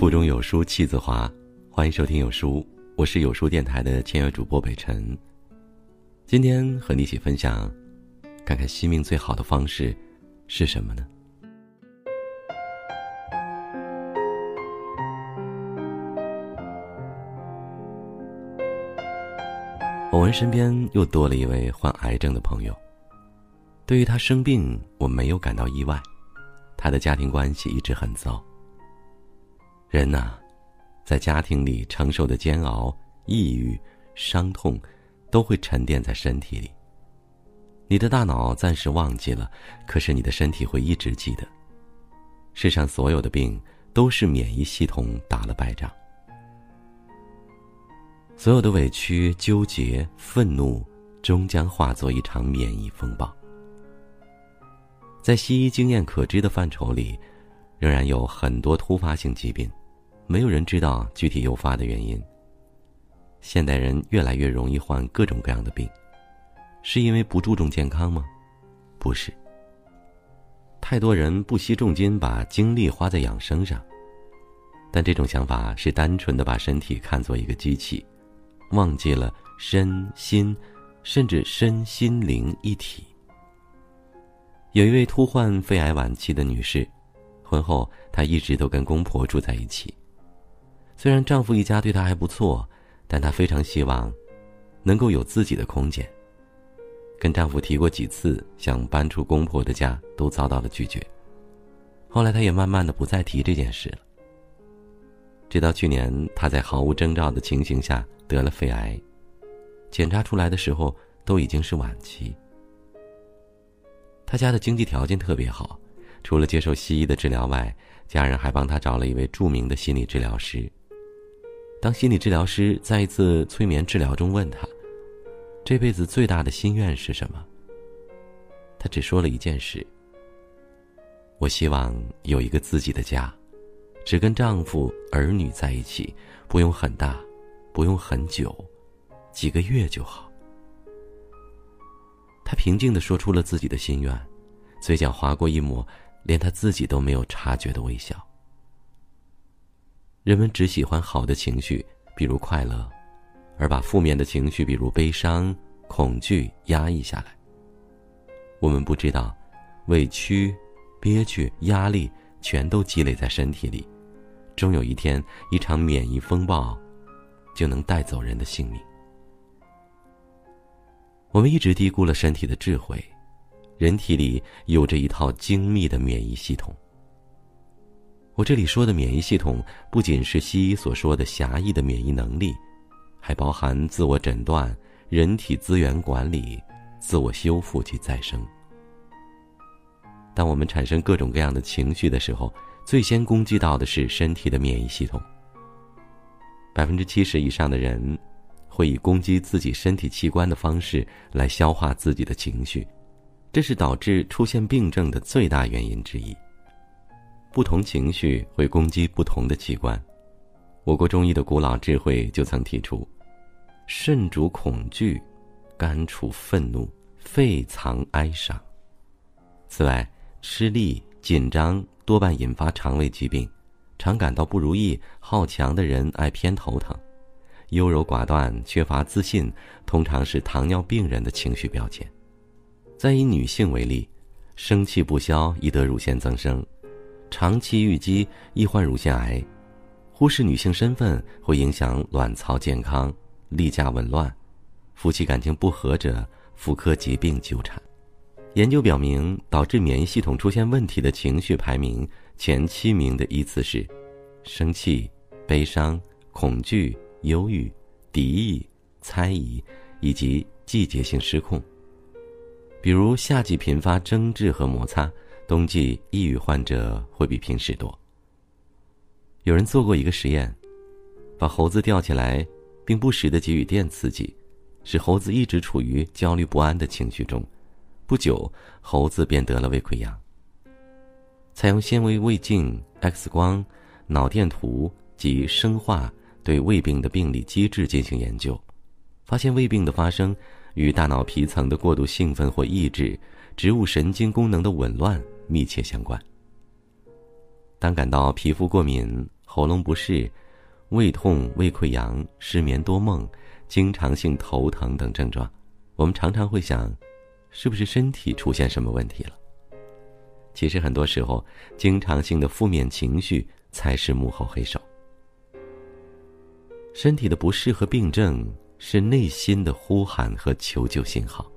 腹中有书气自华，欢迎收听有书，我是有书电台的签约主播北辰。今天和你一起分享，看看惜命最好的方式是什么呢？我们身边又多了一位患癌症的朋友。对于他生病，我没有感到意外。他的家庭关系一直很糟。人呐，在家庭里承受的煎熬、抑郁、伤痛，都会沉淀在身体里。你的大脑暂时忘记了，可是你的身体会一直记得。世上所有的病，都是免疫系统打了败仗。所有的委屈、纠结、愤怒，终将化作一场免疫风暴。在西医经验可知的范畴里，仍然有很多突发性疾病，没有人知道具体诱发的原因。现代人越来越容易患各种各样的病，是因为不注重健康吗？不是。太多人不惜重金把精力花在养生上，但这种想法是单纯的把身体看作一个机器，忘记了身心，甚至身心灵一体。有一位突患肺癌晚期的女士，婚后她一直都跟公婆住在一起。虽然丈夫一家对她还不错，但她非常希望能够有自己的空间。跟丈夫提过几次想搬出公婆的家，都遭到了拒绝。后来她也慢慢的不再提这件事了。直到去年，她在毫无征兆的情形下得了肺癌，检查出来的时候都已经是晚期。他家的经济条件特别好，除了接受西医的治疗外，家人还帮他找了一位著名的心理治疗师。当心理治疗师在一次催眠治疗中问他：“这辈子最大的心愿是什么？”他只说了一件事：“我希望有一个自己的家，只跟丈夫、儿女在一起，不用很大，不用很久，几个月就好。”他平静的说出了自己的心愿，嘴角划过一抹连他自己都没有察觉的微笑。人们只喜欢好的情绪，比如快乐，而把负面的情绪，比如悲伤、恐惧压抑下来。我们不知道，委屈、憋屈、压力全都积累在身体里，终有一天，一场免疫风暴就能带走人的性命。我们一直低估了身体的智慧，人体里有着一套精密的免疫系统。我这里说的免疫系统，不仅是西医所说的狭义的免疫能力，还包含自我诊断、人体资源管理、自我修复及再生。当我们产生各种各样的情绪的时候，最先攻击到的是身体的免疫系统。百分之七十以上的人。会以攻击自己身体器官的方式来消化自己的情绪，这是导致出现病症的最大原因之一。不同情绪会攻击不同的器官。我国中医的古老智慧就曾提出：肾主恐惧，肝处愤怒，肺藏哀伤。此外，吃力、紧张多半引发肠胃疾病，常感到不如意、好强的人爱偏头疼。优柔寡断、缺乏自信，通常是糖尿病人的情绪标签。再以女性为例，生气不消易得乳腺增生，长期郁积易患乳腺癌。忽视女性身份会影响卵巢健康、例假紊乱，夫妻感情不和者妇科疾病纠缠。研究表明，导致免疫系统出现问题的情绪排名前七名的依次是：生气、悲伤、恐惧。忧郁、敌意、猜疑，以及季节性失控。比如夏季频发争执和摩擦，冬季抑郁患者会比平时多。有人做过一个实验，把猴子吊起来，并不时的给予电刺激，使猴子一直处于焦虑不安的情绪中。不久，猴子便得了胃溃疡。采用纤维胃镜、X 光、脑电图及生化。对胃病的病理机制进行研究，发现胃病的发生与大脑皮层的过度兴奋或抑制、植物神经功能的紊乱密切相关。当感到皮肤过敏、喉咙不适、胃痛、胃溃疡、失眠多梦、经常性头疼等症状，我们常常会想，是不是身体出现什么问题了？其实很多时候，经常性的负面情绪才是幕后黑手。身体的不适和病症是内心的呼喊和求救信号。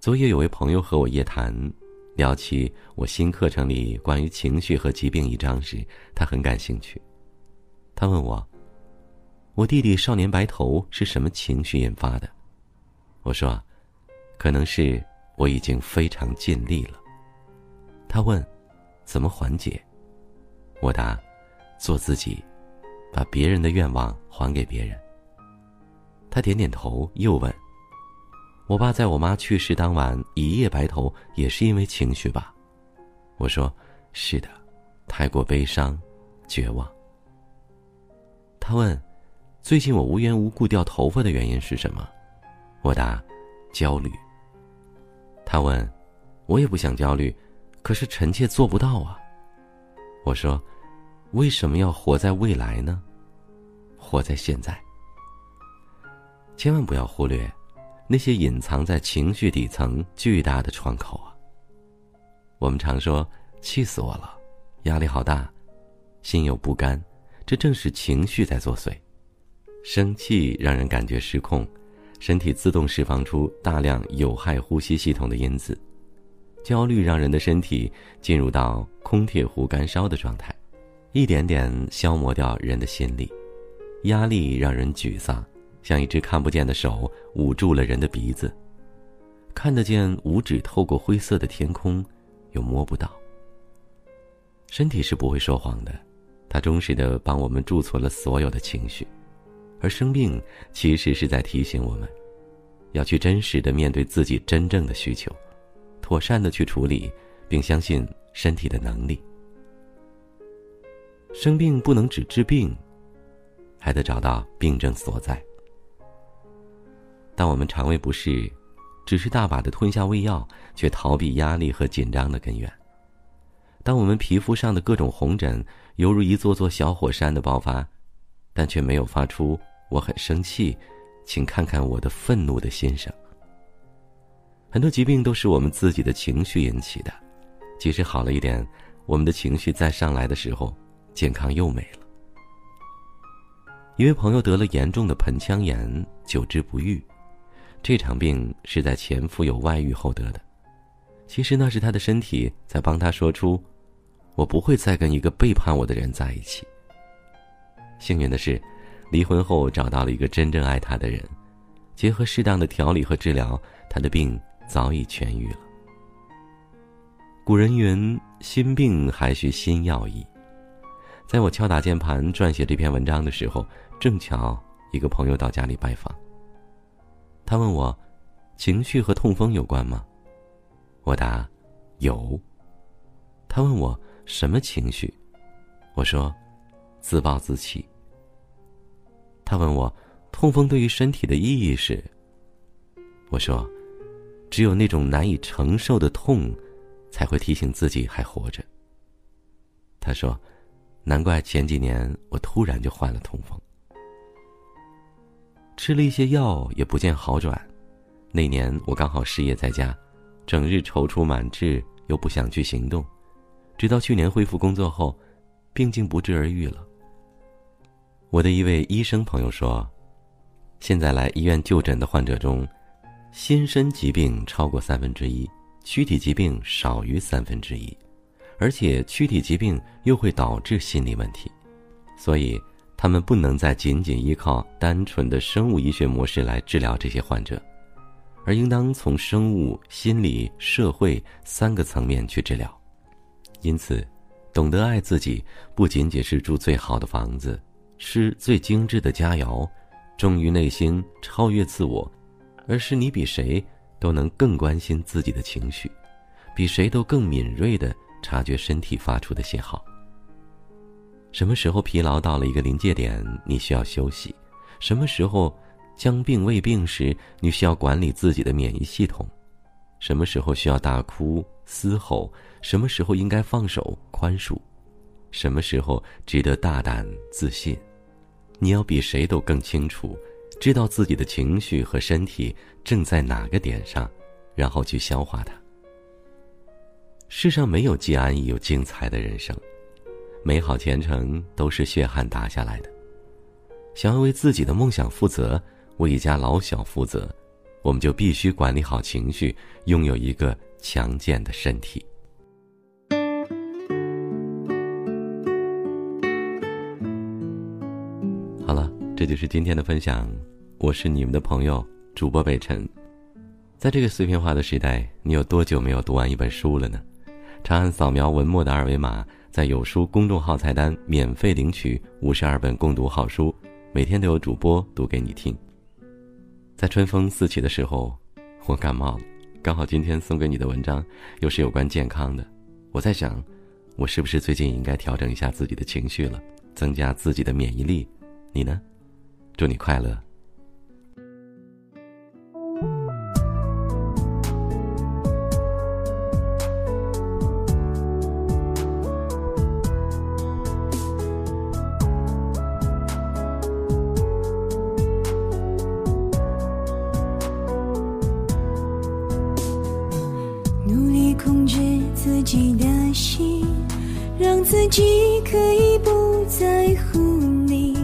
昨夜有位朋友和我夜谈，聊起我新课程里关于情绪和疾病一章时，他很感兴趣。他问我：“我弟弟少年白头是什么情绪引发的？”我说：“可能是我已经非常尽力了。”他问：“怎么缓解？”我答：“做自己。”把别人的愿望还给别人。他点点头，又问：“我爸在我妈去世当晚一夜白头，也是因为情绪吧？”我说：“是的，太过悲伤，绝望。”他问：“最近我无缘无故掉头发的原因是什么？”我答：“焦虑。”他问：“我也不想焦虑，可是臣妾做不到啊。”我说。为什么要活在未来呢？活在现在。千万不要忽略那些隐藏在情绪底层巨大的窗口啊！我们常说“气死我了”，压力好大，心有不甘，这正是情绪在作祟。生气让人感觉失控，身体自动释放出大量有害呼吸系统的因子；焦虑让人的身体进入到空铁壶干烧的状态。一点点消磨掉人的心力，压力让人沮丧，像一只看不见的手捂住了人的鼻子。看得见五指透过灰色的天空，又摸不到。身体是不会说谎的，它忠实的帮我们贮存了所有的情绪，而生病其实是在提醒我们，要去真实的面对自己真正的需求，妥善的去处理，并相信身体的能力。生病不能只治病，还得找到病症所在。当我们肠胃不适，只是大把的吞下胃药，却逃避压力和紧张的根源；当我们皮肤上的各种红疹犹如一座座小火山的爆发，但却没有发出“我很生气，请看看我的愤怒”的心声。很多疾病都是我们自己的情绪引起的，即使好了一点，我们的情绪再上来的时候。健康又没了。一位朋友得了严重的盆腔炎，久治不愈。这场病是在前夫有外遇后得的。其实那是他的身体在帮他说出：“我不会再跟一个背叛我的人在一起。”幸运的是，离婚后找到了一个真正爱他的人，结合适当的调理和治疗，他的病早已痊愈了。古人云：“心病还需心药医。”在我敲打键盘撰写这篇文章的时候，正巧一个朋友到家里拜访。他问我：“情绪和痛风有关吗？”我答：“有。”他问我：“什么情绪？”我说：“自暴自弃。”他问我：“痛风对于身体的意义是？”我说：“只有那种难以承受的痛，才会提醒自己还活着。”他说。难怪前几年我突然就患了痛风，吃了一些药也不见好转。那年我刚好失业在家，整日踌躇满志，又不想去行动。直到去年恢复工作后，病竟不治而愈了。我的一位医生朋友说，现在来医院就诊的患者中，心身疾病超过三分之一，躯体疾病少于三分之一。而且躯体疾病又会导致心理问题，所以他们不能再仅仅依靠单纯的生物医学模式来治疗这些患者，而应当从生物、心理、社会三个层面去治疗。因此，懂得爱自己，不仅仅是住最好的房子，吃最精致的佳肴，忠于内心，超越自我，而是你比谁都能更关心自己的情绪，比谁都更敏锐的。察觉身体发出的信号。什么时候疲劳到了一个临界点，你需要休息；什么时候将病未病时，你需要管理自己的免疫系统；什么时候需要大哭嘶吼，什么时候应该放手宽恕。什么时候值得大胆自信。你要比谁都更清楚，知道自己的情绪和身体正在哪个点上，然后去消化它。世上没有既安逸又精彩的人生，美好前程都是血汗打下来的。想要为自己的梦想负责，为一家老小负责，我们就必须管理好情绪，拥有一个强健的身体。好了这就是今天的分享，我是你们的朋友主播北辰。在这个碎片化的时代，你有多久没有读完一本书了呢？长按扫描文末的二维码，在有书公众号菜单免费领取五十二本共读好书，每天都有主播读给你听。在春风四起的时候，我感冒了，刚好今天送给你的文章又是有关健康的。我在想，我是不是最近应该调整一下自己的情绪了，增加自己的免疫力？你呢？祝你快乐。己可以不在乎你。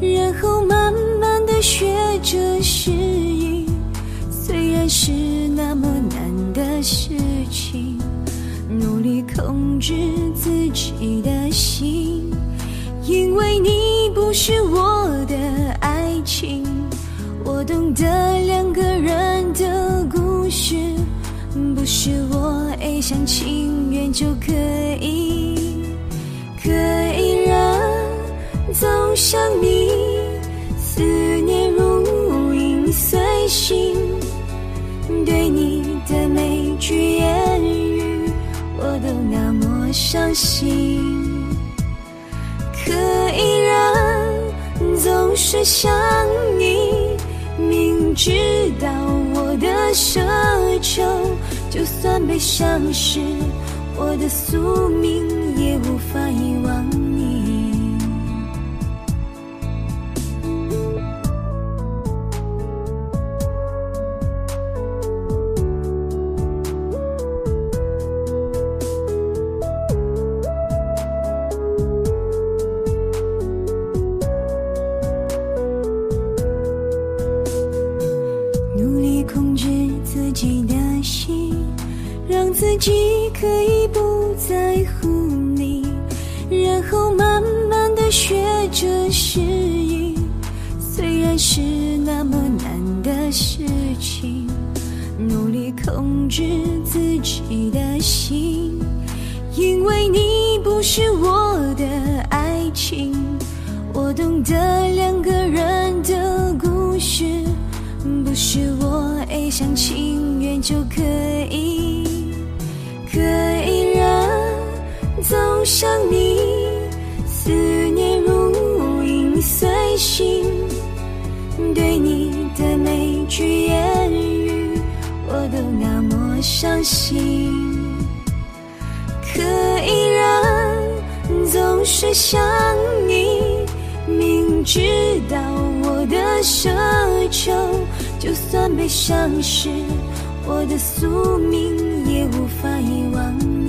然后慢慢的学着适应，虽然是那么难的事情，努力控制自己的心，因为你不是我的爱情，我懂得两个人的故事，不是我一厢情愿就可以，想你。思念如影随形，对你的每句言语，我都那么相信。可依然总是想你，明知道我的奢求，就算被伤是我的宿命，也无法遗忘你。自己可以不在乎你，然后慢慢的学着适应。虽然是那么难的事情，努力控制自己的心，因为你不是我的爱情，我懂得两个人的故事，就可以。可以让走向你，思念如影随形，对你的每句言语，我都那么相信。可以让总是想你，明知道我的奢求，就算被伤是我的宿命也无法遗忘。